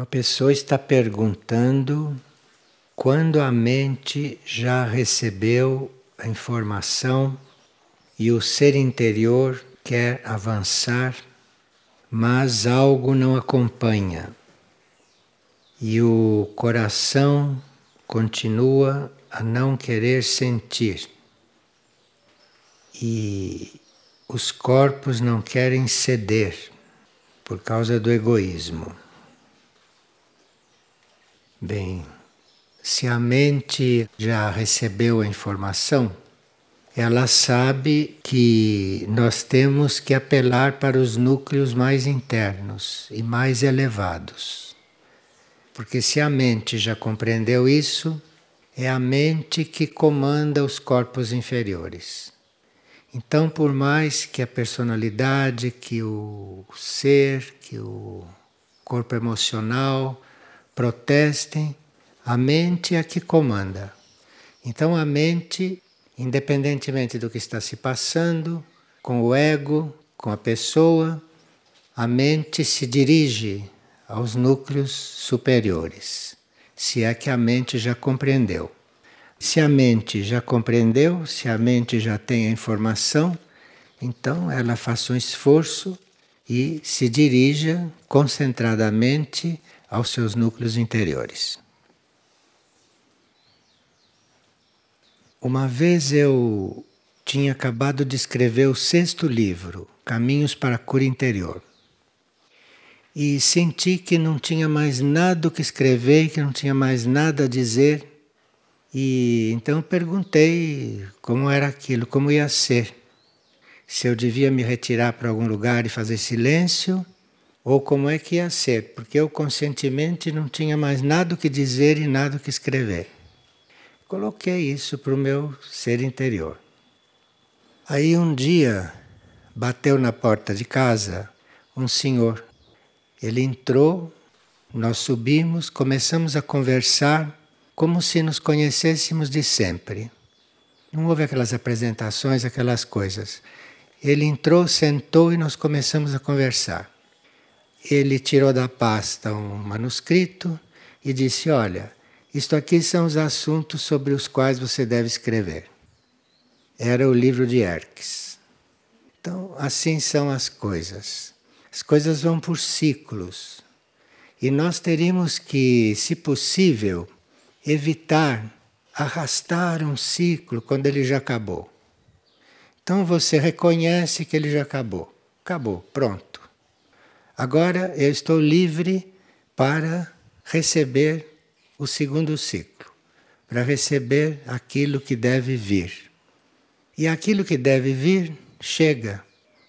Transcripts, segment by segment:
Uma pessoa está perguntando quando a mente já recebeu a informação e o ser interior quer avançar, mas algo não acompanha. E o coração continua a não querer sentir. E os corpos não querem ceder por causa do egoísmo. Bem, se a mente já recebeu a informação, ela sabe que nós temos que apelar para os núcleos mais internos e mais elevados. Porque se a mente já compreendeu isso, é a mente que comanda os corpos inferiores. Então, por mais que a personalidade, que o ser, que o corpo emocional, protestem, a mente é a que comanda. Então a mente, independentemente do que está se passando, com o ego, com a pessoa, a mente se dirige aos núcleos superiores, se é que a mente já compreendeu. Se a mente já compreendeu, se a mente já tem a informação, então ela faça um esforço e se dirija concentradamente aos seus núcleos interiores. Uma vez eu tinha acabado de escrever o sexto livro, Caminhos para a Cura Interior. E senti que não tinha mais nada o que escrever, que não tinha mais nada a dizer. E então perguntei como era aquilo, como ia ser. Se eu devia me retirar para algum lugar e fazer silêncio, ou como é que ia ser, porque eu conscientemente não tinha mais nada que dizer e nada que escrever. Coloquei isso para o meu ser interior. Aí um dia bateu na porta de casa um senhor. Ele entrou, nós subimos, começamos a conversar como se nos conhecêssemos de sempre. Não houve aquelas apresentações, aquelas coisas. Ele entrou, sentou e nós começamos a conversar ele tirou da pasta um manuscrito e disse: Olha, isto aqui são os assuntos sobre os quais você deve escrever. Era o livro de Erques. Então, assim são as coisas. As coisas vão por ciclos. E nós teríamos que, se possível, evitar arrastar um ciclo quando ele já acabou. Então você reconhece que ele já acabou. Acabou, pronto. Agora eu estou livre para receber o segundo ciclo, para receber aquilo que deve vir. E aquilo que deve vir chega.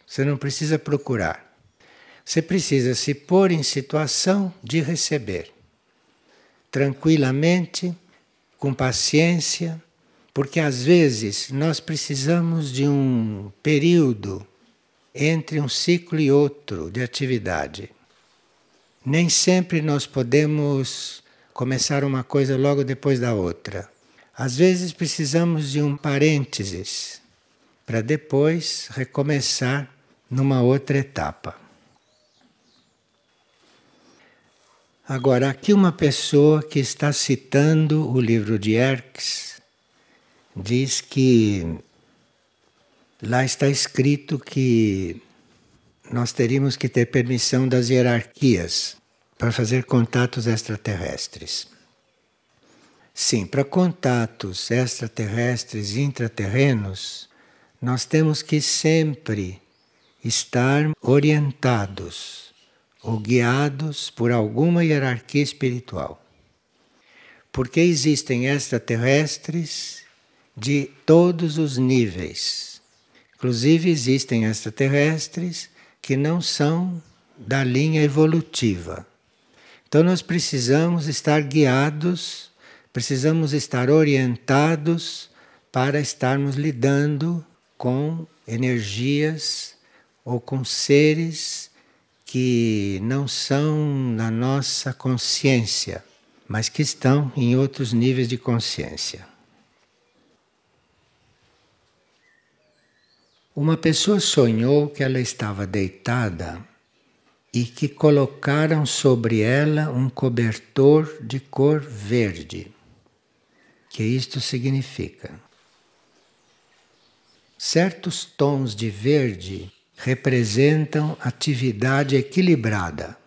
Você não precisa procurar. Você precisa se pôr em situação de receber. Tranquilamente, com paciência, porque às vezes nós precisamos de um período entre um ciclo e outro de atividade. Nem sempre nós podemos começar uma coisa logo depois da outra. Às vezes precisamos de um parênteses para depois recomeçar numa outra etapa. Agora, aqui uma pessoa que está citando o livro de Erx diz que Lá está escrito que nós teríamos que ter permissão das hierarquias para fazer contatos extraterrestres. Sim, para contatos extraterrestres e intraterrenos, nós temos que sempre estar orientados ou guiados por alguma hierarquia espiritual. Porque existem extraterrestres de todos os níveis Inclusive, existem extraterrestres que não são da linha evolutiva. Então, nós precisamos estar guiados, precisamos estar orientados para estarmos lidando com energias ou com seres que não são na nossa consciência, mas que estão em outros níveis de consciência. Uma pessoa sonhou que ela estava deitada e que colocaram sobre ela um cobertor de cor verde. Que isto significa? Certos tons de verde representam atividade equilibrada.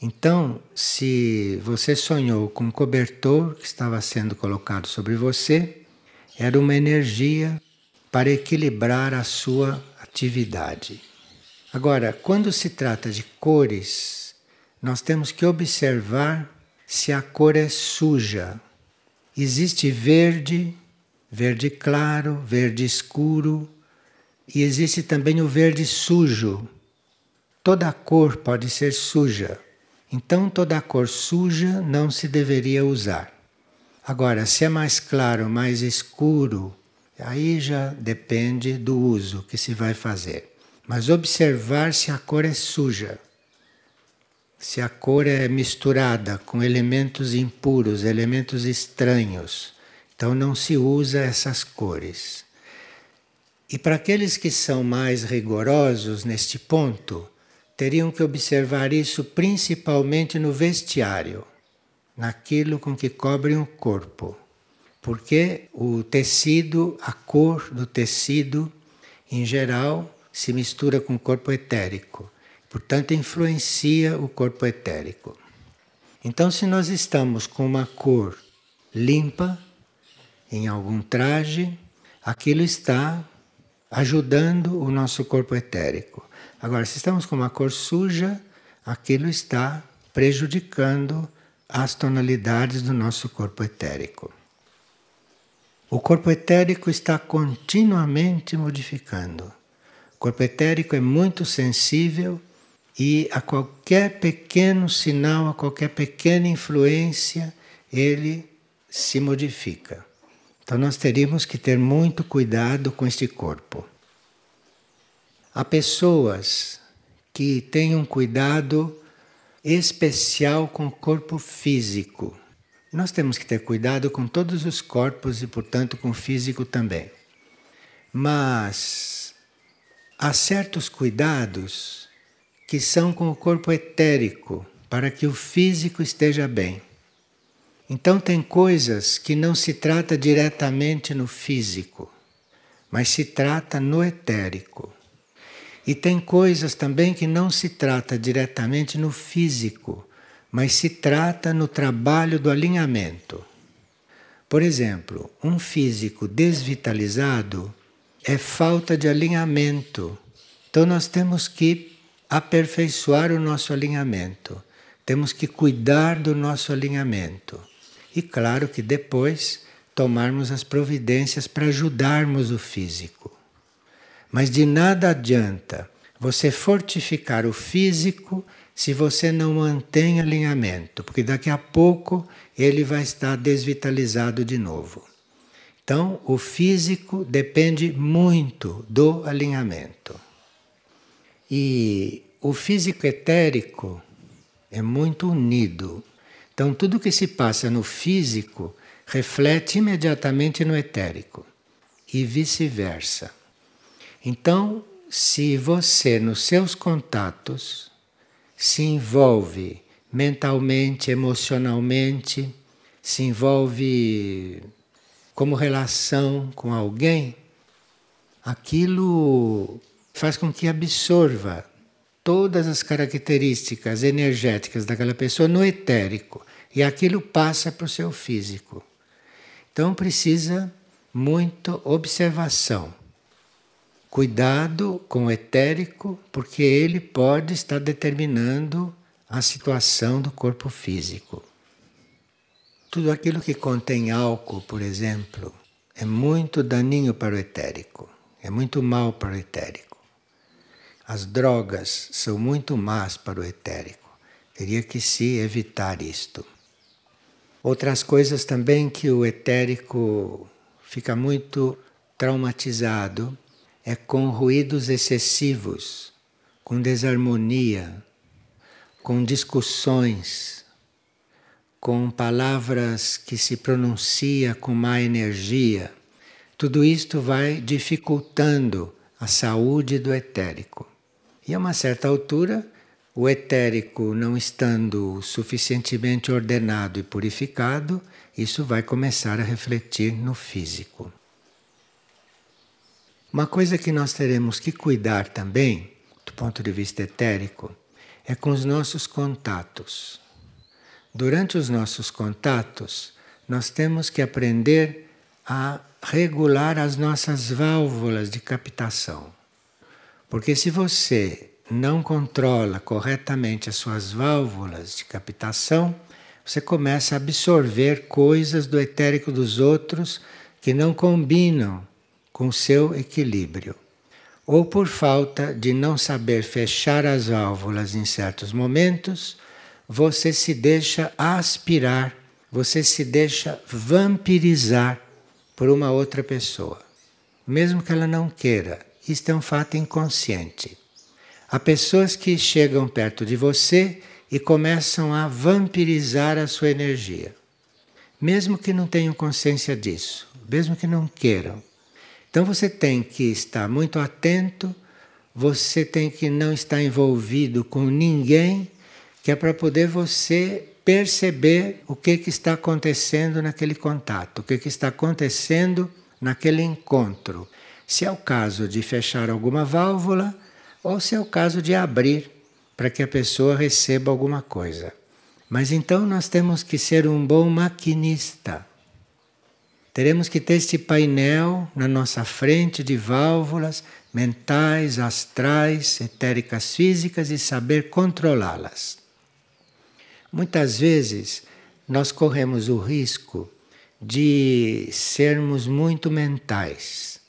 Então, se você sonhou com um cobertor que estava sendo colocado sobre você, era uma energia para equilibrar a sua atividade. Agora, quando se trata de cores, nós temos que observar se a cor é suja. Existe verde, verde claro, verde escuro, e existe também o verde sujo. Toda cor pode ser suja. Então, toda cor suja não se deveria usar. Agora, se é mais claro, mais escuro, aí já depende do uso que se vai fazer. Mas observar se a cor é suja, se a cor é misturada com elementos impuros, elementos estranhos. Então, não se usa essas cores. E para aqueles que são mais rigorosos neste ponto, teriam que observar isso principalmente no vestiário, naquilo com que cobrem o corpo. Porque o tecido, a cor do tecido, em geral, se mistura com o corpo etérico. Portanto, influencia o corpo etérico. Então, se nós estamos com uma cor limpa em algum traje, aquilo está ajudando o nosso corpo etérico. Agora, se estamos com uma cor suja, aquilo está prejudicando as tonalidades do nosso corpo etérico. O corpo etérico está continuamente modificando. O corpo etérico é muito sensível e a qualquer pequeno sinal, a qualquer pequena influência, ele se modifica. Então nós teríamos que ter muito cuidado com este corpo. Há pessoas que têm um cuidado especial com o corpo físico. Nós temos que ter cuidado com todos os corpos e, portanto, com o físico também. Mas há certos cuidados que são com o corpo etérico, para que o físico esteja bem. Então, tem coisas que não se trata diretamente no físico, mas se trata no etérico. E tem coisas também que não se trata diretamente no físico, mas se trata no trabalho do alinhamento. Por exemplo, um físico desvitalizado é falta de alinhamento. Então nós temos que aperfeiçoar o nosso alinhamento. Temos que cuidar do nosso alinhamento. E claro que depois tomarmos as providências para ajudarmos o físico. Mas de nada adianta você fortificar o físico se você não mantém alinhamento, porque daqui a pouco ele vai estar desvitalizado de novo. Então, o físico depende muito do alinhamento. E o físico etérico é muito unido. Então, tudo que se passa no físico reflete imediatamente no etérico e vice-versa. Então, se você nos seus contatos se envolve mentalmente, emocionalmente, se envolve como relação com alguém, aquilo faz com que absorva todas as características energéticas daquela pessoa no etérico e aquilo passa para o seu físico. Então precisa muito observação. Cuidado com o etérico, porque ele pode estar determinando a situação do corpo físico. Tudo aquilo que contém álcool, por exemplo, é muito daninho para o etérico, é muito mal para o etérico. As drogas são muito más para o etérico. Teria que se evitar isto. Outras coisas também que o etérico fica muito traumatizado é com ruídos excessivos, com desarmonia, com discussões, com palavras que se pronuncia com má energia. Tudo isto vai dificultando a saúde do etérico. E a uma certa altura, o etérico não estando suficientemente ordenado e purificado, isso vai começar a refletir no físico. Uma coisa que nós teremos que cuidar também, do ponto de vista etérico, é com os nossos contatos. Durante os nossos contatos, nós temos que aprender a regular as nossas válvulas de captação. Porque se você não controla corretamente as suas válvulas de captação, você começa a absorver coisas do etérico dos outros que não combinam com seu equilíbrio. Ou por falta de não saber fechar as válvulas em certos momentos, você se deixa aspirar, você se deixa vampirizar por uma outra pessoa, mesmo que ela não queira. Isto é um fato inconsciente. Há pessoas que chegam perto de você e começam a vampirizar a sua energia, mesmo que não tenham consciência disso, mesmo que não queiram. Então você tem que estar muito atento, você tem que não estar envolvido com ninguém, que é para poder você perceber o que, que está acontecendo naquele contato, o que, que está acontecendo naquele encontro. Se é o caso de fechar alguma válvula ou se é o caso de abrir para que a pessoa receba alguma coisa. Mas então nós temos que ser um bom maquinista. Teremos que ter este painel na nossa frente de válvulas mentais, astrais, etéricas físicas e saber controlá-las. Muitas vezes nós corremos o risco de sermos muito mentais.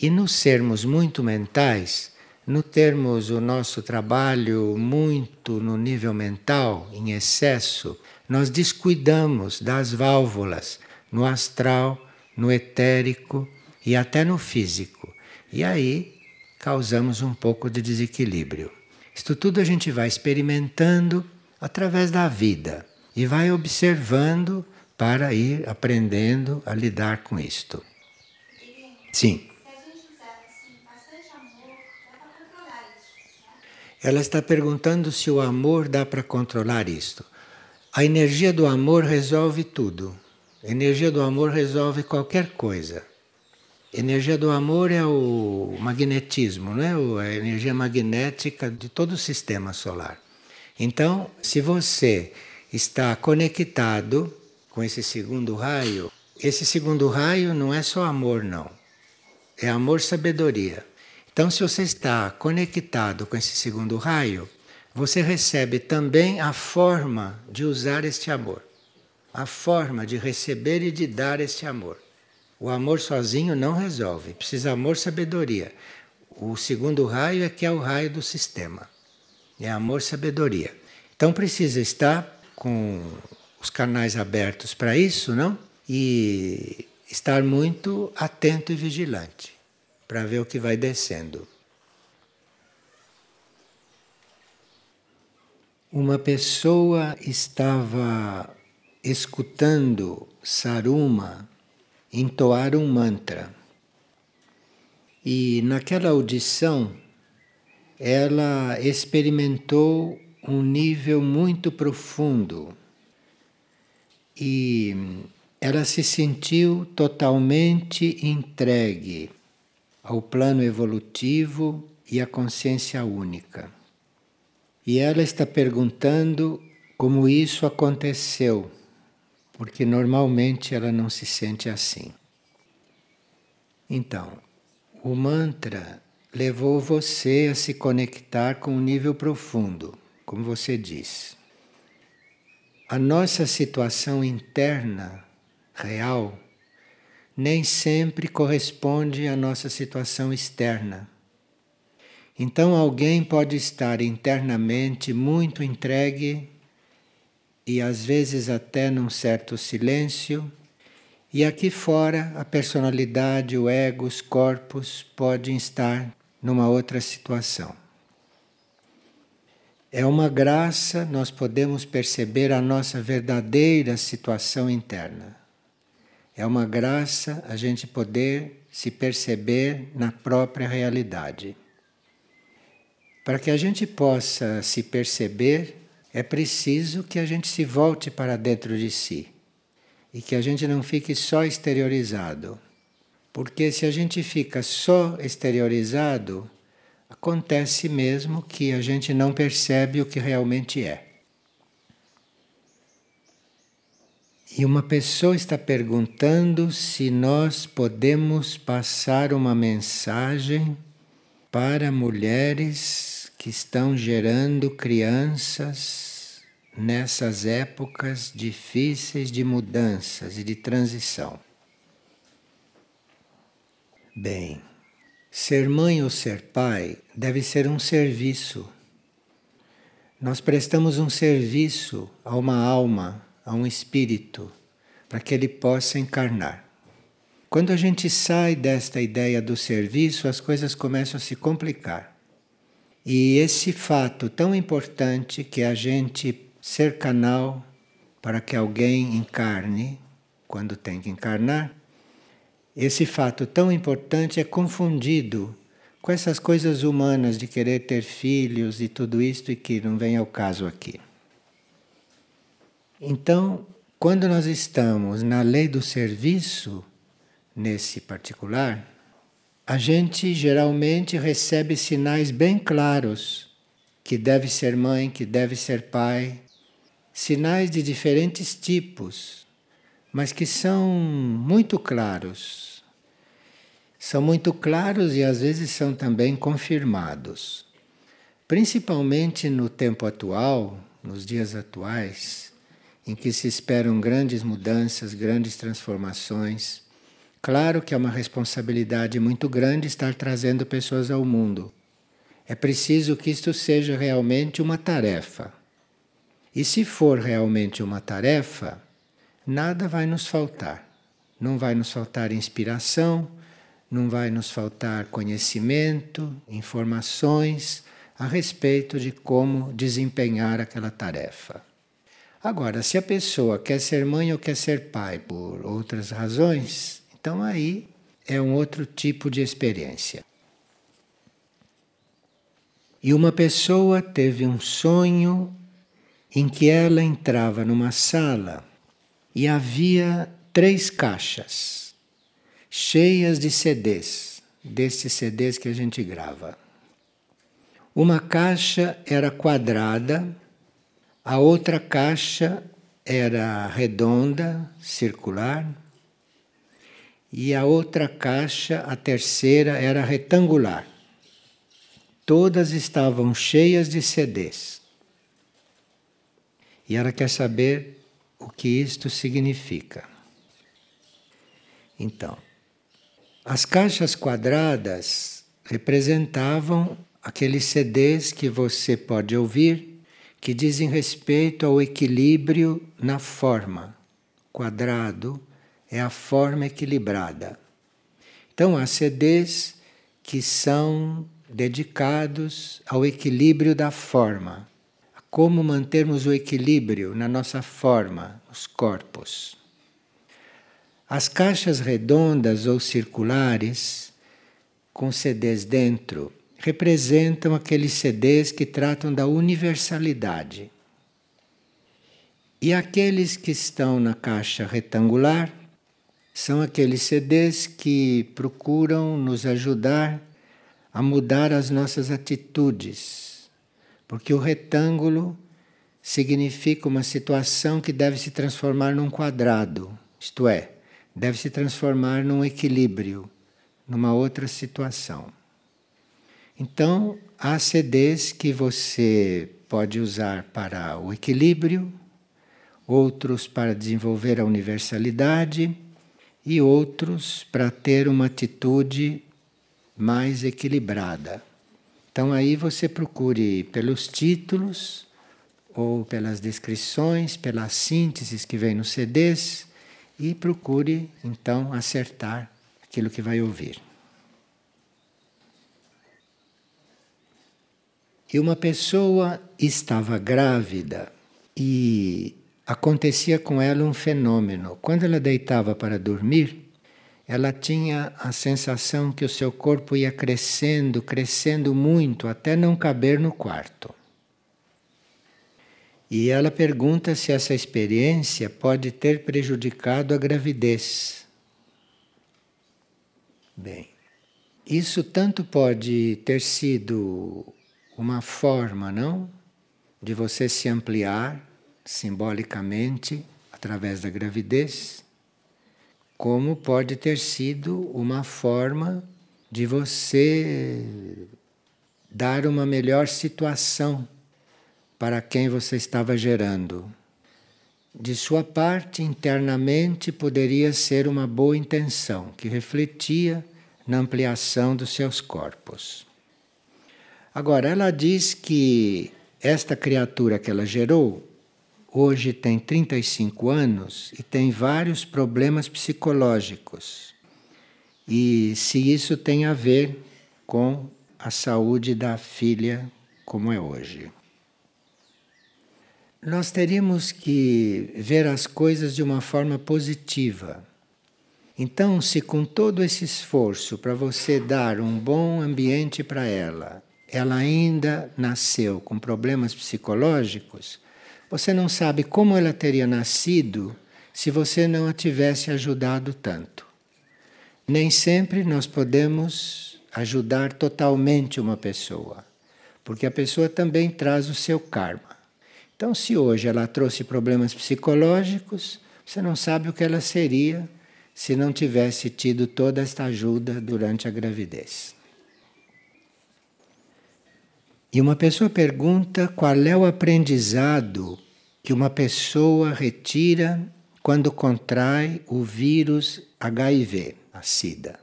E no sermos muito mentais, no termos o nosso trabalho muito no nível mental, em excesso, nós descuidamos das válvulas no astral, no etérico e até no físico. E aí causamos um pouco de desequilíbrio. Isto tudo a gente vai experimentando através da vida e vai observando para ir aprendendo a lidar com isto. Sim. Ela está perguntando se o amor dá para controlar isto. A energia do amor resolve tudo. A energia do amor resolve qualquer coisa. A energia do amor é o magnetismo, não é? a energia magnética de todo o sistema solar. Então, se você está conectado com esse segundo raio, esse segundo raio não é só amor, não. É amor-sabedoria. Então, se você está conectado com esse segundo raio, você recebe também a forma de usar este amor, a forma de receber e de dar este amor. O amor sozinho não resolve, precisa amor-sabedoria. O segundo raio é que é o raio do sistema. É amor, sabedoria. Então precisa estar com os canais abertos para isso, não? E estar muito atento e vigilante para ver o que vai descendo. Uma pessoa estava escutando Saruma entoar um mantra. E naquela audição ela experimentou um nível muito profundo e ela se sentiu totalmente entregue ao plano evolutivo e à consciência única. E ela está perguntando como isso aconteceu, porque normalmente ela não se sente assim. Então, o mantra levou você a se conectar com um nível profundo, como você diz. A nossa situação interna, real, nem sempre corresponde à nossa situação externa. Então, alguém pode estar internamente muito entregue e às vezes até num certo silêncio, e aqui fora a personalidade, o ego, os corpos podem estar numa outra situação. É uma graça nós podemos perceber a nossa verdadeira situação interna. É uma graça a gente poder se perceber na própria realidade. Para que a gente possa se perceber, é preciso que a gente se volte para dentro de si e que a gente não fique só exteriorizado. Porque se a gente fica só exteriorizado, acontece mesmo que a gente não percebe o que realmente é. E uma pessoa está perguntando se nós podemos passar uma mensagem para mulheres que estão gerando crianças nessas épocas difíceis de mudanças e de transição. Bem, ser mãe ou ser pai deve ser um serviço. Nós prestamos um serviço a uma alma a um espírito para que ele possa encarnar. Quando a gente sai desta ideia do serviço, as coisas começam a se complicar. E esse fato tão importante que é a gente ser canal para que alguém encarne quando tem que encarnar, esse fato tão importante é confundido com essas coisas humanas de querer ter filhos e tudo isto e que não vem ao caso aqui. Então, quando nós estamos na lei do serviço, nesse particular, a gente geralmente recebe sinais bem claros que deve ser mãe, que deve ser pai, sinais de diferentes tipos, mas que são muito claros. São muito claros e às vezes são também confirmados. Principalmente no tempo atual, nos dias atuais, em que se esperam grandes mudanças, grandes transformações. Claro que é uma responsabilidade muito grande estar trazendo pessoas ao mundo. É preciso que isto seja realmente uma tarefa. E se for realmente uma tarefa, nada vai nos faltar. Não vai nos faltar inspiração, não vai nos faltar conhecimento, informações a respeito de como desempenhar aquela tarefa. Agora, se a pessoa quer ser mãe ou quer ser pai por outras razões, então aí é um outro tipo de experiência. E uma pessoa teve um sonho em que ela entrava numa sala e havia três caixas cheias de CDs, desses CDs que a gente grava. Uma caixa era quadrada a outra caixa era redonda, circular, e a outra caixa, a terceira, era retangular. Todas estavam cheias de CDs. E ela quer saber o que isto significa. Então, as caixas quadradas representavam aqueles CDs que você pode ouvir que dizem respeito ao equilíbrio na forma. Quadrado é a forma equilibrada. Então, há CDs que são dedicados ao equilíbrio da forma, a como mantermos o equilíbrio na nossa forma, os corpos. As caixas redondas ou circulares, com CDs dentro, representam aqueles CDs que tratam da universalidade. E aqueles que estão na caixa retangular são aqueles CDs que procuram nos ajudar a mudar as nossas atitudes, porque o retângulo significa uma situação que deve se transformar num quadrado, isto é, deve se transformar num equilíbrio, numa outra situação. Então, há CDs que você pode usar para o equilíbrio, outros para desenvolver a universalidade e outros para ter uma atitude mais equilibrada. Então aí você procure pelos títulos ou pelas descrições, pelas sínteses que vem nos CDs e procure então acertar aquilo que vai ouvir. que uma pessoa estava grávida e acontecia com ela um fenômeno. Quando ela deitava para dormir, ela tinha a sensação que o seu corpo ia crescendo, crescendo muito, até não caber no quarto. E ela pergunta se essa experiência pode ter prejudicado a gravidez. Bem, isso tanto pode ter sido uma forma, não? De você se ampliar simbolicamente através da gravidez como pode ter sido uma forma de você dar uma melhor situação para quem você estava gerando. De sua parte, internamente, poderia ser uma boa intenção que refletia na ampliação dos seus corpos. Agora, ela diz que esta criatura que ela gerou hoje tem 35 anos e tem vários problemas psicológicos. E se isso tem a ver com a saúde da filha como é hoje. Nós teríamos que ver as coisas de uma forma positiva. Então, se com todo esse esforço para você dar um bom ambiente para ela, ela ainda nasceu com problemas psicológicos, você não sabe como ela teria nascido se você não a tivesse ajudado tanto. Nem sempre nós podemos ajudar totalmente uma pessoa, porque a pessoa também traz o seu karma. Então, se hoje ela trouxe problemas psicológicos, você não sabe o que ela seria se não tivesse tido toda esta ajuda durante a gravidez. E uma pessoa pergunta qual é o aprendizado que uma pessoa retira quando contrai o vírus HIV, a SIDA.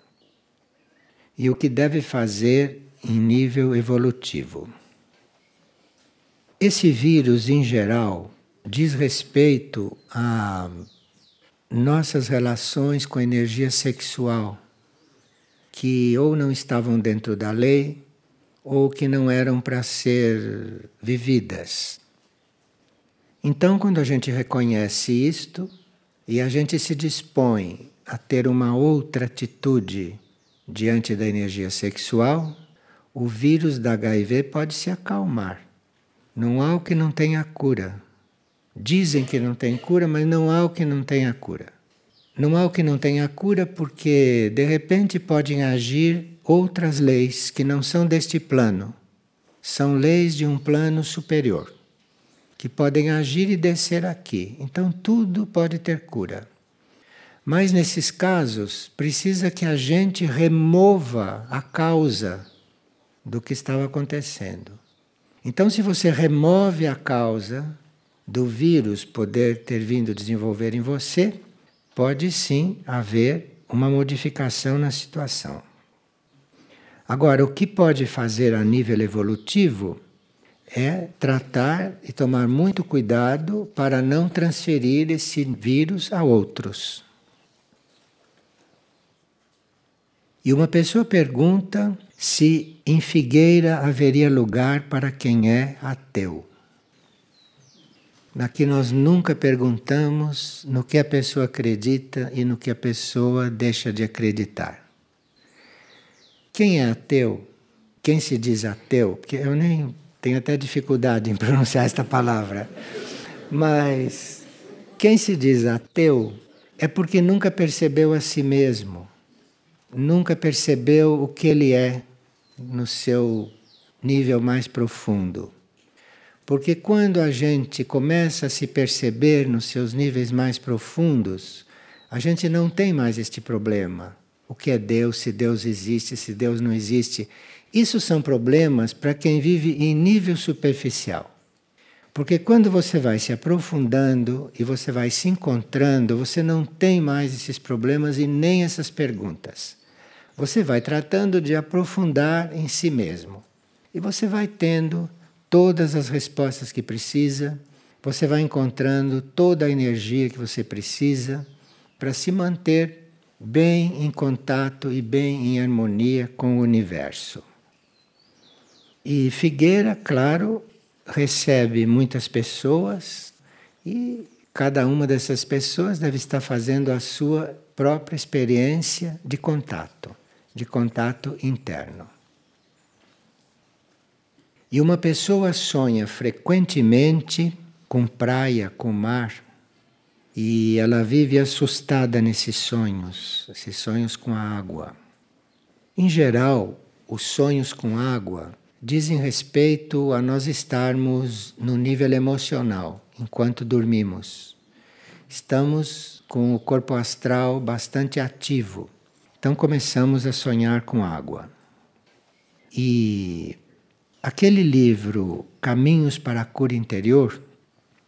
E o que deve fazer em nível evolutivo. Esse vírus, em geral, diz respeito a nossas relações com a energia sexual, que ou não estavam dentro da lei, ou que não eram para ser vividas. Então, quando a gente reconhece isto e a gente se dispõe a ter uma outra atitude diante da energia sexual, o vírus da HIV pode se acalmar. Não há o que não tenha cura. Dizem que não tem cura, mas não há o que não tenha cura. Não há o que não tenha cura porque, de repente, podem agir outras leis que não são deste plano. São leis de um plano superior que podem agir e descer aqui. Então tudo pode ter cura. Mas nesses casos, precisa que a gente remova a causa do que estava acontecendo. Então, se você remove a causa do vírus poder ter vindo desenvolver em você, pode sim haver uma modificação na situação. Agora, o que pode fazer a nível evolutivo é tratar e tomar muito cuidado para não transferir esse vírus a outros. E uma pessoa pergunta se em Figueira haveria lugar para quem é ateu. Aqui nós nunca perguntamos no que a pessoa acredita e no que a pessoa deixa de acreditar. Quem é ateu? Quem se diz ateu? Porque eu nem tenho até dificuldade em pronunciar esta palavra. Mas quem se diz ateu é porque nunca percebeu a si mesmo, nunca percebeu o que ele é no seu nível mais profundo. Porque quando a gente começa a se perceber nos seus níveis mais profundos, a gente não tem mais este problema. O que é Deus, se Deus existe, se Deus não existe. Isso são problemas para quem vive em nível superficial. Porque quando você vai se aprofundando e você vai se encontrando, você não tem mais esses problemas e nem essas perguntas. Você vai tratando de aprofundar em si mesmo. E você vai tendo todas as respostas que precisa, você vai encontrando toda a energia que você precisa para se manter bem em contato e bem em harmonia com o universo. E Figueira, claro, recebe muitas pessoas e cada uma dessas pessoas deve estar fazendo a sua própria experiência de contato, de contato interno. E uma pessoa sonha frequentemente com praia, com mar, e ela vive assustada nesses sonhos, esses sonhos com a água. Em geral, os sonhos com água dizem respeito a nós estarmos no nível emocional enquanto dormimos. Estamos com o corpo astral bastante ativo. Então começamos a sonhar com água. E aquele livro Caminhos para a Cura Interior,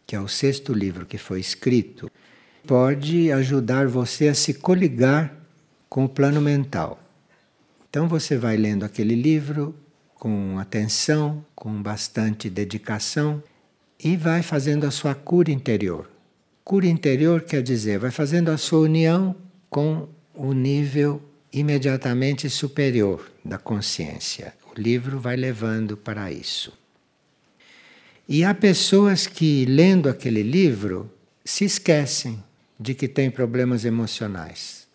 que é o sexto livro que foi escrito, pode ajudar você a se coligar com o plano mental. Então você vai lendo aquele livro com atenção, com bastante dedicação e vai fazendo a sua cura interior. Cura interior quer dizer, vai fazendo a sua união com o nível imediatamente superior da consciência. O livro vai levando para isso. E há pessoas que, lendo aquele livro, se esquecem de que têm problemas emocionais.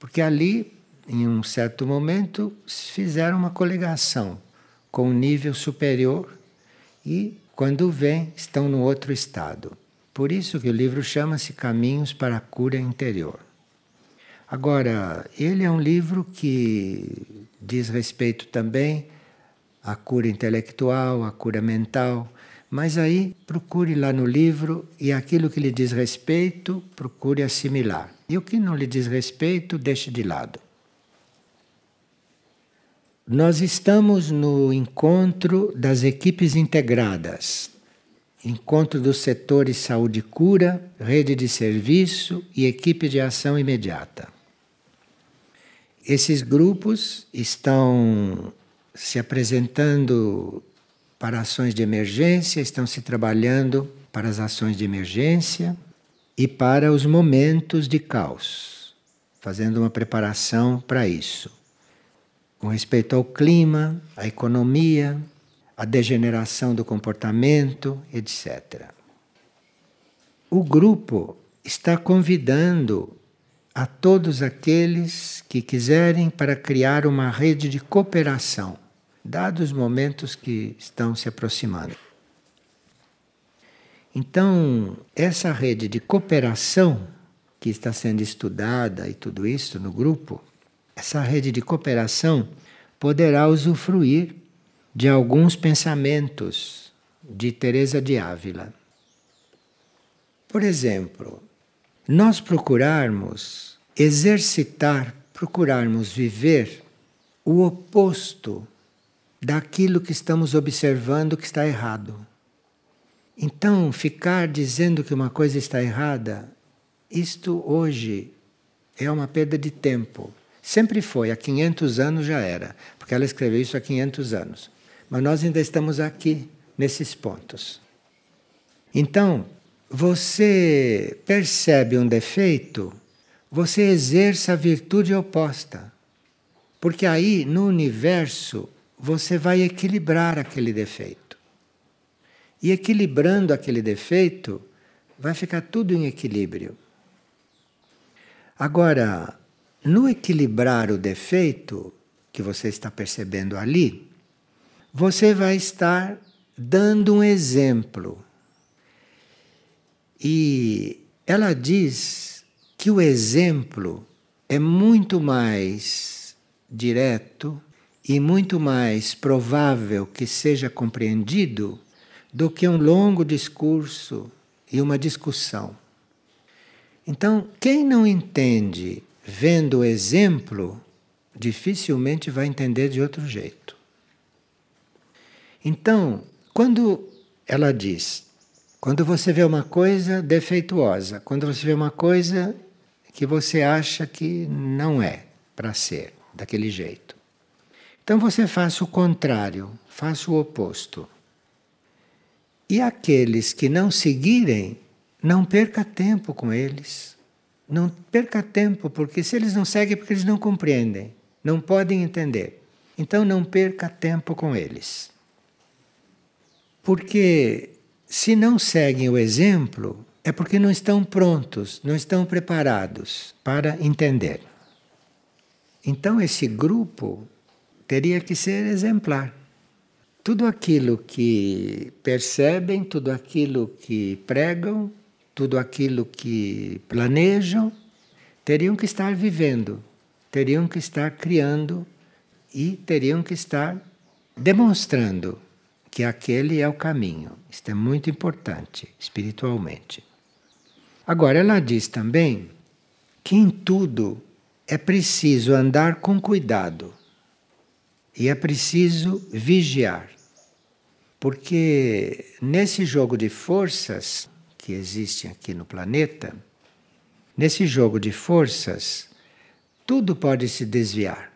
Porque ali em um certo momento, fizeram uma coligação com um nível superior e, quando vem, estão no outro estado. Por isso que o livro chama-se Caminhos para a Cura Interior. Agora, ele é um livro que diz respeito também à cura intelectual, à cura mental, mas aí procure lá no livro e aquilo que lhe diz respeito, procure assimilar. E o que não lhe diz respeito, deixe de lado. Nós estamos no encontro das equipes integradas, encontro dos setores saúde e cura, rede de serviço e equipe de ação imediata. Esses grupos estão se apresentando para ações de emergência, estão se trabalhando para as ações de emergência e para os momentos de caos, fazendo uma preparação para isso com respeito ao clima, à economia, à degeneração do comportamento, etc. O grupo está convidando a todos aqueles que quiserem para criar uma rede de cooperação, dados os momentos que estão se aproximando. Então, essa rede de cooperação que está sendo estudada e tudo isso no grupo, essa rede de cooperação poderá usufruir de alguns pensamentos de Teresa de Ávila. Por exemplo, nós procurarmos exercitar, procurarmos viver o oposto daquilo que estamos observando que está errado. Então, ficar dizendo que uma coisa está errada, isto hoje é uma perda de tempo. Sempre foi, há 500 anos já era, porque ela escreveu isso há 500 anos. Mas nós ainda estamos aqui, nesses pontos. Então, você percebe um defeito, você exerça a virtude oposta. Porque aí, no universo, você vai equilibrar aquele defeito. E equilibrando aquele defeito, vai ficar tudo em equilíbrio. Agora, no equilibrar o defeito que você está percebendo ali, você vai estar dando um exemplo. E ela diz que o exemplo é muito mais direto e muito mais provável que seja compreendido do que um longo discurso e uma discussão. Então, quem não entende vendo o exemplo, dificilmente vai entender de outro jeito. Então, quando ela diz, quando você vê uma coisa defeituosa, quando você vê uma coisa que você acha que não é para ser daquele jeito. Então você faça o contrário, faça o oposto. E aqueles que não seguirem, não perca tempo com eles. Não perca tempo, porque se eles não seguem, é porque eles não compreendem, não podem entender. Então não perca tempo com eles. Porque se não seguem o exemplo, é porque não estão prontos, não estão preparados para entender. Então, esse grupo teria que ser exemplar. Tudo aquilo que percebem, tudo aquilo que pregam, tudo aquilo que planejam, teriam que estar vivendo, teriam que estar criando e teriam que estar demonstrando que aquele é o caminho. Isto é muito importante espiritualmente. Agora, ela diz também que em tudo é preciso andar com cuidado e é preciso vigiar. Porque nesse jogo de forças que existe aqui no planeta, nesse jogo de forças, tudo pode se desviar.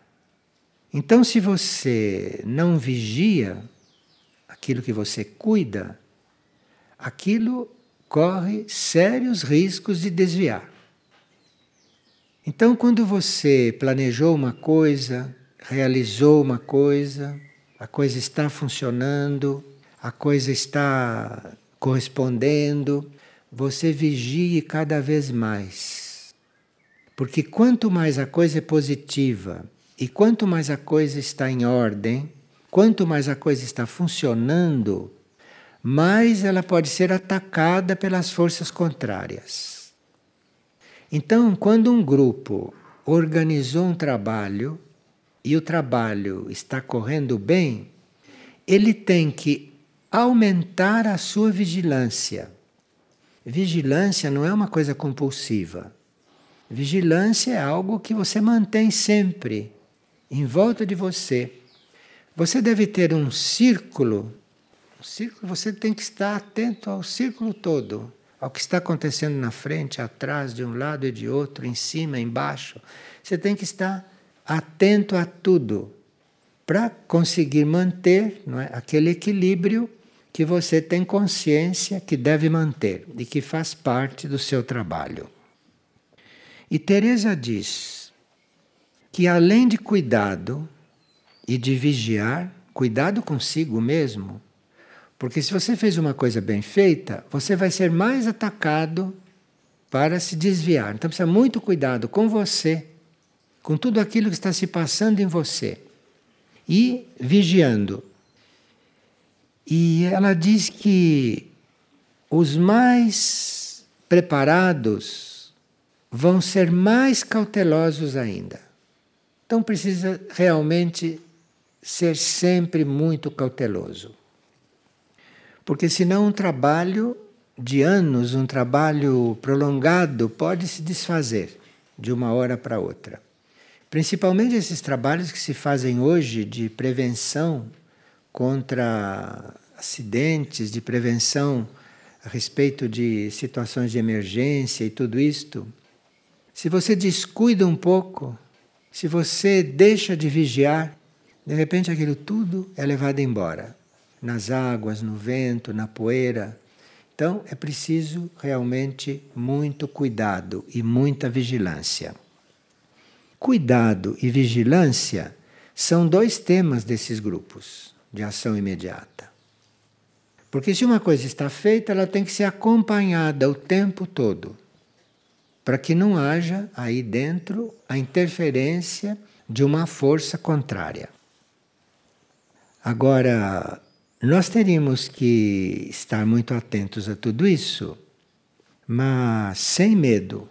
Então, se você não vigia aquilo que você cuida, aquilo corre sérios riscos de desviar. Então, quando você planejou uma coisa, realizou uma coisa, a coisa está funcionando, a coisa está correspondendo, você vigie cada vez mais. Porque quanto mais a coisa é positiva e quanto mais a coisa está em ordem, quanto mais a coisa está funcionando, mais ela pode ser atacada pelas forças contrárias. Então, quando um grupo organizou um trabalho e o trabalho está correndo bem, ele tem que aumentar a sua vigilância. Vigilância não é uma coisa compulsiva. Vigilância é algo que você mantém sempre em volta de você. Você deve ter um círculo o círculo, você tem que estar atento ao círculo todo, ao que está acontecendo na frente, atrás, de um lado e de outro, em cima, embaixo. Você tem que estar atento a tudo para conseguir manter é, aquele equilíbrio que você tem consciência que deve manter e que faz parte do seu trabalho. E Teresa diz que além de cuidado e de vigiar, cuidado consigo mesmo, porque se você fez uma coisa bem feita, você vai ser mais atacado para se desviar. Então precisa muito cuidado com você, com tudo aquilo que está se passando em você. E vigiando. E ela diz que os mais preparados vão ser mais cautelosos ainda. Então precisa realmente ser sempre muito cauteloso. Porque senão um trabalho de anos, um trabalho prolongado, pode se desfazer de uma hora para outra. Principalmente esses trabalhos que se fazem hoje de prevenção contra acidentes, de prevenção a respeito de situações de emergência e tudo isto. Se você descuida um pouco, se você deixa de vigiar, de repente aquilo tudo é levado embora nas águas, no vento, na poeira. Então é preciso realmente muito cuidado e muita vigilância. Cuidado e vigilância são dois temas desses grupos de ação imediata. Porque se uma coisa está feita, ela tem que ser acompanhada o tempo todo, para que não haja aí dentro a interferência de uma força contrária. Agora, nós teríamos que estar muito atentos a tudo isso, mas sem medo,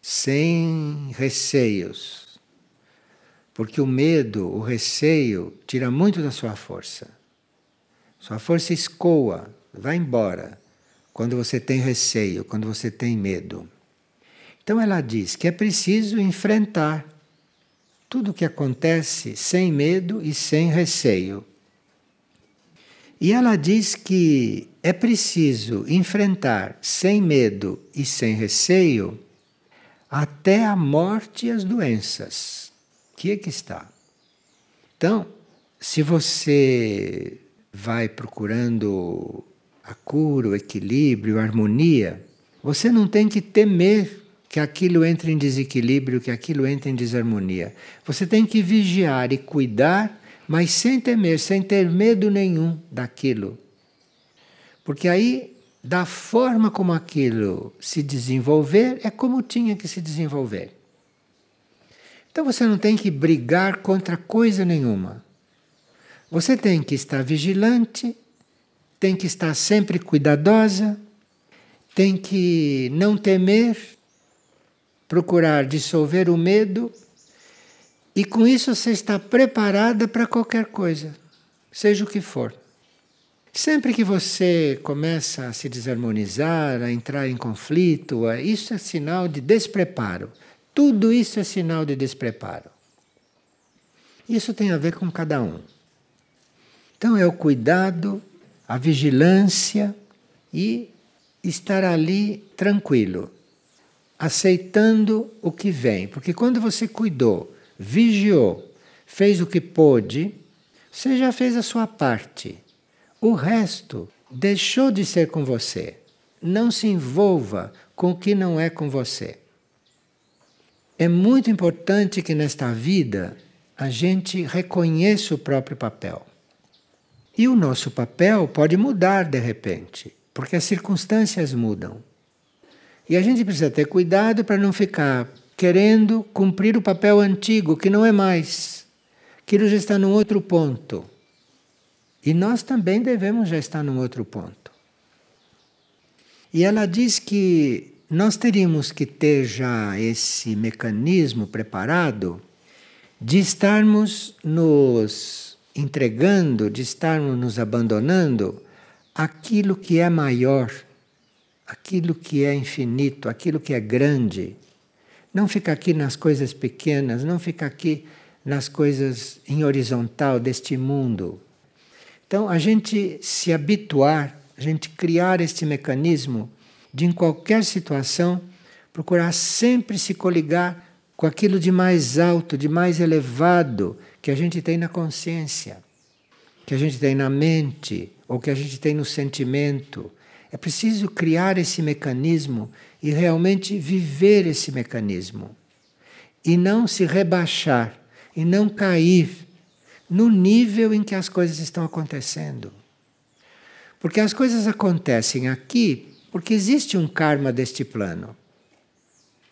sem receios. Porque o medo, o receio, tira muito da sua força. Sua força escoa, vai embora quando você tem receio, quando você tem medo. Então ela diz que é preciso enfrentar tudo o que acontece sem medo e sem receio. E ela diz que é preciso enfrentar sem medo e sem receio até a morte e as doenças. Que é que está? Então, se você vai procurando a cura, o equilíbrio, a harmonia, você não tem que temer que aquilo entre em desequilíbrio, que aquilo entre em desarmonia. Você tem que vigiar e cuidar mas sem temer, sem ter medo nenhum daquilo. Porque aí da forma como aquilo se desenvolver, é como tinha que se desenvolver. Então você não tem que brigar contra coisa nenhuma. Você tem que estar vigilante, tem que estar sempre cuidadosa, tem que não temer, procurar dissolver o medo, e com isso você está preparada para qualquer coisa, seja o que for. Sempre que você começa a se desarmonizar, a entrar em conflito, isso é sinal de despreparo. Tudo isso é sinal de despreparo. Isso tem a ver com cada um. Então é o cuidado, a vigilância e estar ali tranquilo, aceitando o que vem. Porque quando você cuidou, vigiou, fez o que pôde, você já fez a sua parte. O resto deixou de ser com você. Não se envolva com o que não é com você. É muito importante que nesta vida a gente reconheça o próprio papel. E o nosso papel pode mudar de repente, porque as circunstâncias mudam. E a gente precisa ter cuidado para não ficar querendo cumprir o papel antigo, que não é mais. Aquilo já está num outro ponto. E nós também devemos já estar num outro ponto. E ela diz que nós teríamos que ter já esse mecanismo preparado de estarmos nos entregando, de estarmos nos abandonando aquilo que é maior, aquilo que é infinito, aquilo que é grande. Não ficar aqui nas coisas pequenas, não ficar aqui nas coisas em horizontal deste mundo. Então, a gente se habituar, a gente criar este mecanismo de, em qualquer situação, procurar sempre se coligar com aquilo de mais alto, de mais elevado que a gente tem na consciência, que a gente tem na mente, ou que a gente tem no sentimento. É preciso criar esse mecanismo e realmente viver esse mecanismo. E não se rebaixar, e não cair no nível em que as coisas estão acontecendo. Porque as coisas acontecem aqui porque existe um karma deste plano.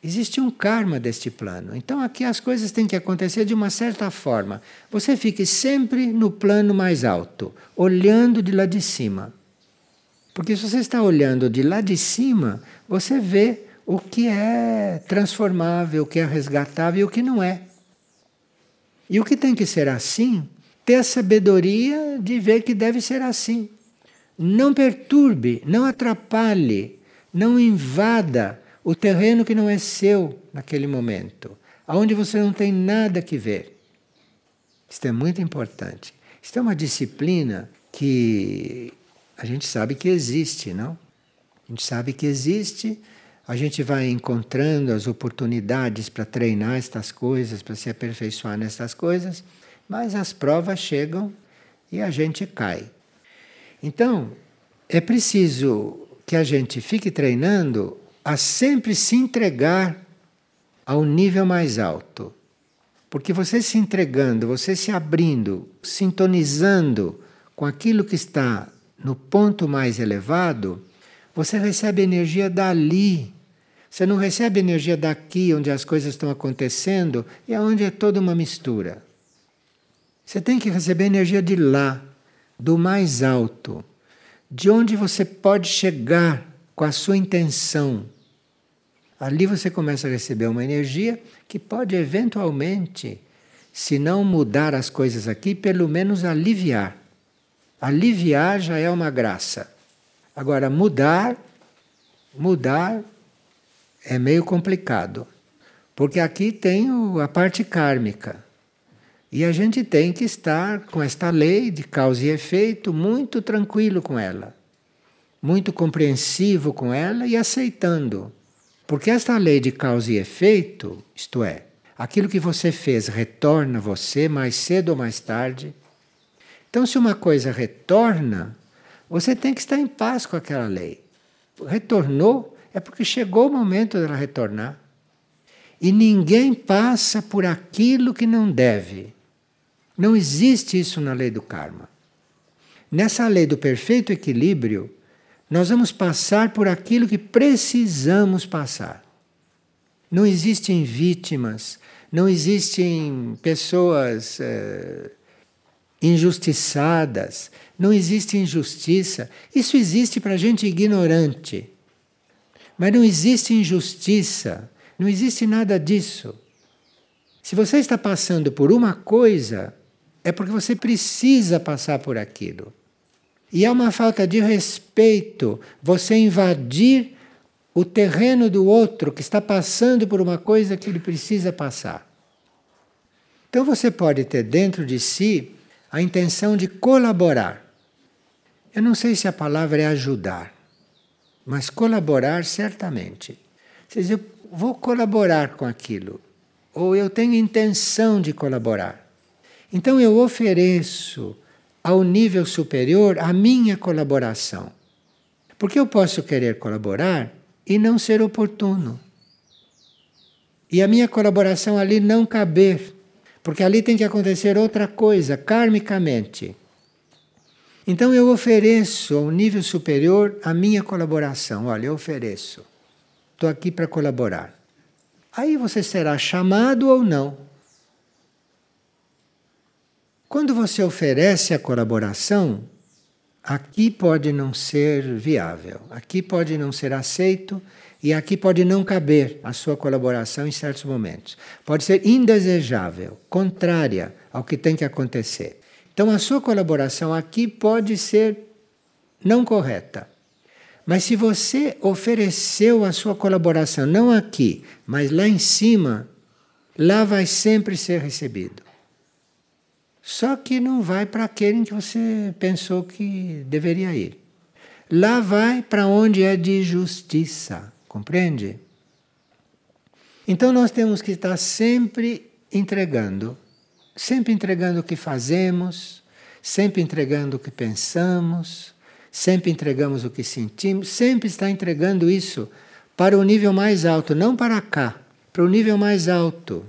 Existe um karma deste plano. Então aqui as coisas têm que acontecer de uma certa forma. Você fique sempre no plano mais alto, olhando de lá de cima. Porque se você está olhando de lá de cima, você vê o que é transformável, o que é resgatável e o que não é. E o que tem que ser assim, ter a sabedoria de ver que deve ser assim. Não perturbe, não atrapalhe, não invada o terreno que não é seu naquele momento, aonde você não tem nada que ver. Isto é muito importante. Isto é uma disciplina que a gente sabe que existe, não? A gente sabe que existe a gente vai encontrando as oportunidades para treinar estas coisas, para se aperfeiçoar nessas coisas, mas as provas chegam e a gente cai. Então, é preciso que a gente fique treinando a sempre se entregar ao nível mais alto. Porque você se entregando, você se abrindo, sintonizando com aquilo que está no ponto mais elevado, você recebe energia dali você não recebe energia daqui, onde as coisas estão acontecendo, e onde é toda uma mistura. Você tem que receber energia de lá, do mais alto, de onde você pode chegar com a sua intenção. Ali você começa a receber uma energia que pode eventualmente, se não mudar as coisas aqui, pelo menos aliviar. Aliviar já é uma graça. Agora, mudar, mudar é meio complicado, porque aqui tem a parte kármica. E a gente tem que estar com esta lei de causa e efeito muito tranquilo com ela, muito compreensivo com ela e aceitando. Porque esta lei de causa e efeito, isto é, aquilo que você fez retorna a você mais cedo ou mais tarde. Então, se uma coisa retorna, você tem que estar em paz com aquela lei. Retornou, é porque chegou o momento dela retornar. E ninguém passa por aquilo que não deve. Não existe isso na lei do karma. Nessa lei do perfeito equilíbrio, Nós vamos passar por aquilo que precisamos passar. Não existem vítimas, não existem pessoas é, injustiçadas, não existe injustiça. Isso existe para gente ignorante. Mas não existe injustiça, não existe nada disso. Se você está passando por uma coisa, é porque você precisa passar por aquilo. E é uma falta de respeito você invadir o terreno do outro que está passando por uma coisa que ele precisa passar. Então você pode ter dentro de si a intenção de colaborar. Eu não sei se a palavra é ajudar, mas colaborar certamente. Você diz, eu vou colaborar com aquilo, ou eu tenho intenção de colaborar. Então eu ofereço ao nível superior a minha colaboração. Porque eu posso querer colaborar e não ser oportuno. E a minha colaboração ali não caber, porque ali tem que acontecer outra coisa, karmicamente. Então eu ofereço ao nível superior a minha colaboração. Olha, eu ofereço. Estou aqui para colaborar. Aí você será chamado ou não. Quando você oferece a colaboração, aqui pode não ser viável, aqui pode não ser aceito e aqui pode não caber a sua colaboração em certos momentos. Pode ser indesejável, contrária ao que tem que acontecer. Então a sua colaboração aqui pode ser não correta. Mas se você ofereceu a sua colaboração não aqui, mas lá em cima, lá vai sempre ser recebido. Só que não vai para aquele que você pensou que deveria ir. Lá vai para onde é de justiça, compreende? Então nós temos que estar sempre entregando, sempre entregando o que fazemos, sempre entregando o que pensamos, sempre entregamos o que sentimos, sempre está entregando isso para o nível mais alto, não para cá, para o nível mais alto.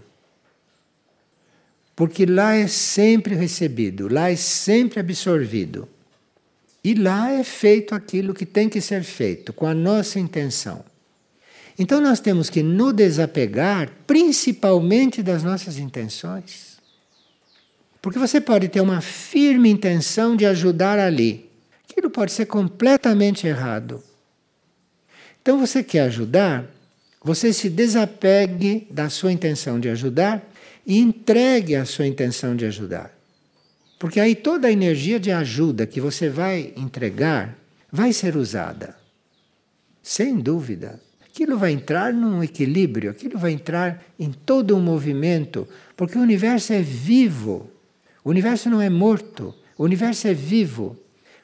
Porque lá é sempre recebido, lá é sempre absorvido. E lá é feito aquilo que tem que ser feito, com a nossa intenção. Então nós temos que nos desapegar principalmente das nossas intenções. Porque você pode ter uma firme intenção de ajudar ali. Aquilo pode ser completamente errado. Então você quer ajudar, você se desapegue da sua intenção de ajudar e entregue a sua intenção de ajudar. Porque aí toda a energia de ajuda que você vai entregar vai ser usada. Sem dúvida. Aquilo vai entrar num equilíbrio, aquilo vai entrar em todo um movimento, porque o universo é vivo. O universo não é morto, o universo é vivo.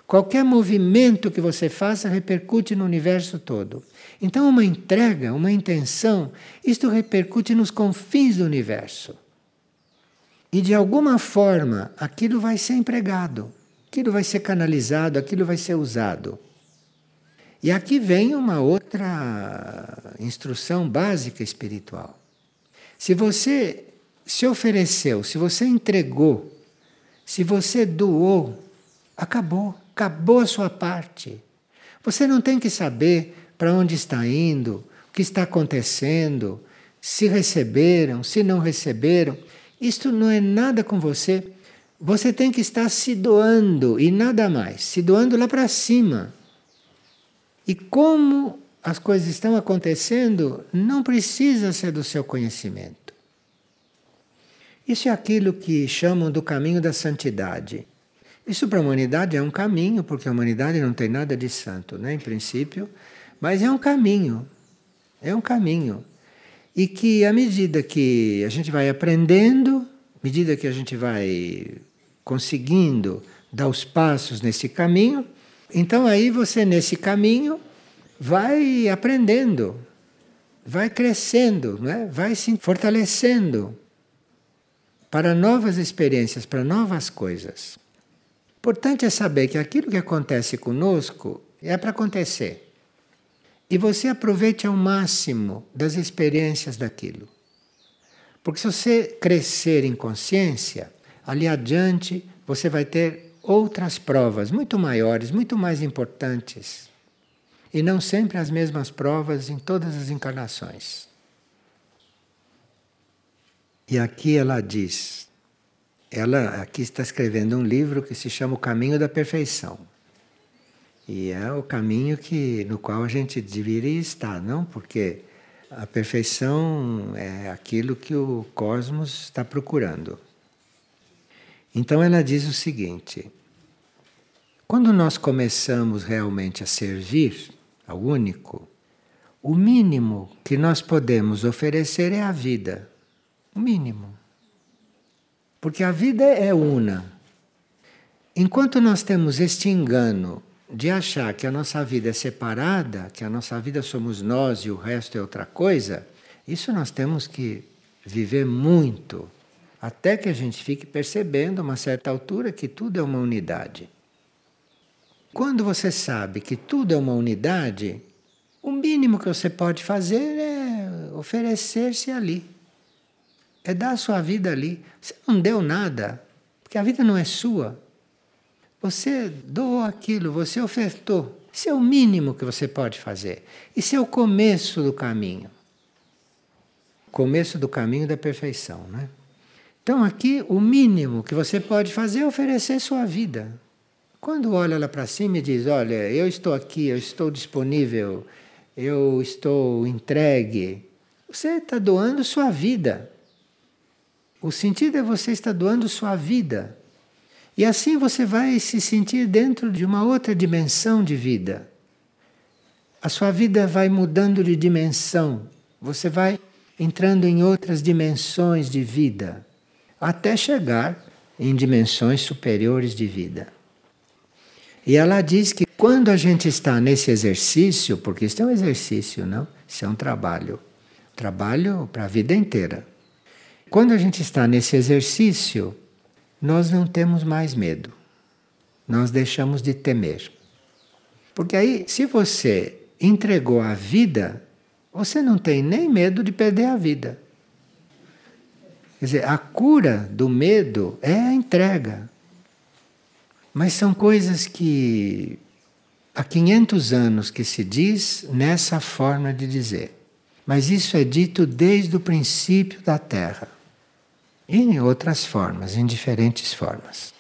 Qualquer movimento que você faça repercute no universo todo. Então, uma entrega, uma intenção, isto repercute nos confins do universo. E de alguma forma aquilo vai ser empregado, aquilo vai ser canalizado, aquilo vai ser usado. E aqui vem uma outra instrução básica espiritual. Se você se ofereceu, se você entregou, se você doou, acabou, acabou a sua parte. Você não tem que saber para onde está indo, o que está acontecendo, se receberam, se não receberam. Isto não é nada com você. Você tem que estar se doando e nada mais, se doando lá para cima. E como as coisas estão acontecendo, não precisa ser do seu conhecimento. Isso é aquilo que chamam do caminho da santidade. Isso para a humanidade é um caminho, porque a humanidade não tem nada de santo, né, em princípio, mas é um caminho. É um caminho. E que à medida que a gente vai aprendendo, à medida que a gente vai conseguindo dar os passos nesse caminho, então aí você nesse caminho vai aprendendo, vai crescendo, né? vai se fortalecendo para novas experiências, para novas coisas. Importante é saber que aquilo que acontece conosco é para acontecer. E você aproveite ao máximo das experiências daquilo. Porque se você crescer em consciência, ali adiante você vai ter outras provas muito maiores, muito mais importantes. e não sempre as mesmas provas em todas as encarnações. E aqui ela diz, ela aqui está escrevendo um livro que se chama O Caminho da Perfeição. E é o caminho que no qual a gente deveria estar, não? Porque a perfeição é aquilo que o cosmos está procurando. Então ela diz o seguinte: quando nós começamos realmente a servir ao único, o mínimo que nós podemos oferecer é a vida. O mínimo. Porque a vida é una. Enquanto nós temos este engano de achar que a nossa vida é separada, que a nossa vida somos nós e o resto é outra coisa, isso nós temos que viver muito, até que a gente fique percebendo a uma certa altura que tudo é uma unidade. Quando você sabe que tudo é uma unidade, o mínimo que você pode fazer é oferecer-se ali. É dar a sua vida ali. Você não deu nada, porque a vida não é sua. Você doou aquilo, você ofertou. Isso é o mínimo que você pode fazer. Isso é o começo do caminho. Começo do caminho da perfeição, né? Então aqui o mínimo que você pode fazer é oferecer sua vida. Quando olha lá para cima e diz, olha, eu estou aqui, eu estou disponível, eu estou entregue, você está doando sua vida. O sentido é você estar doando sua vida. E assim você vai se sentir dentro de uma outra dimensão de vida. A sua vida vai mudando de dimensão. Você vai entrando em outras dimensões de vida, até chegar em dimensões superiores de vida. E ela diz que quando a gente está nesse exercício, porque isso é um exercício, não? Isso é um trabalho. Trabalho para a vida inteira. Quando a gente está nesse exercício, nós não temos mais medo. Nós deixamos de temer. Porque aí, se você entregou a vida, você não tem nem medo de perder a vida. Quer dizer, a cura do medo é a entrega. Mas são coisas que há 500 anos que se diz nessa forma de dizer. Mas isso é dito desde o princípio da Terra. Em outras formas, em diferentes formas.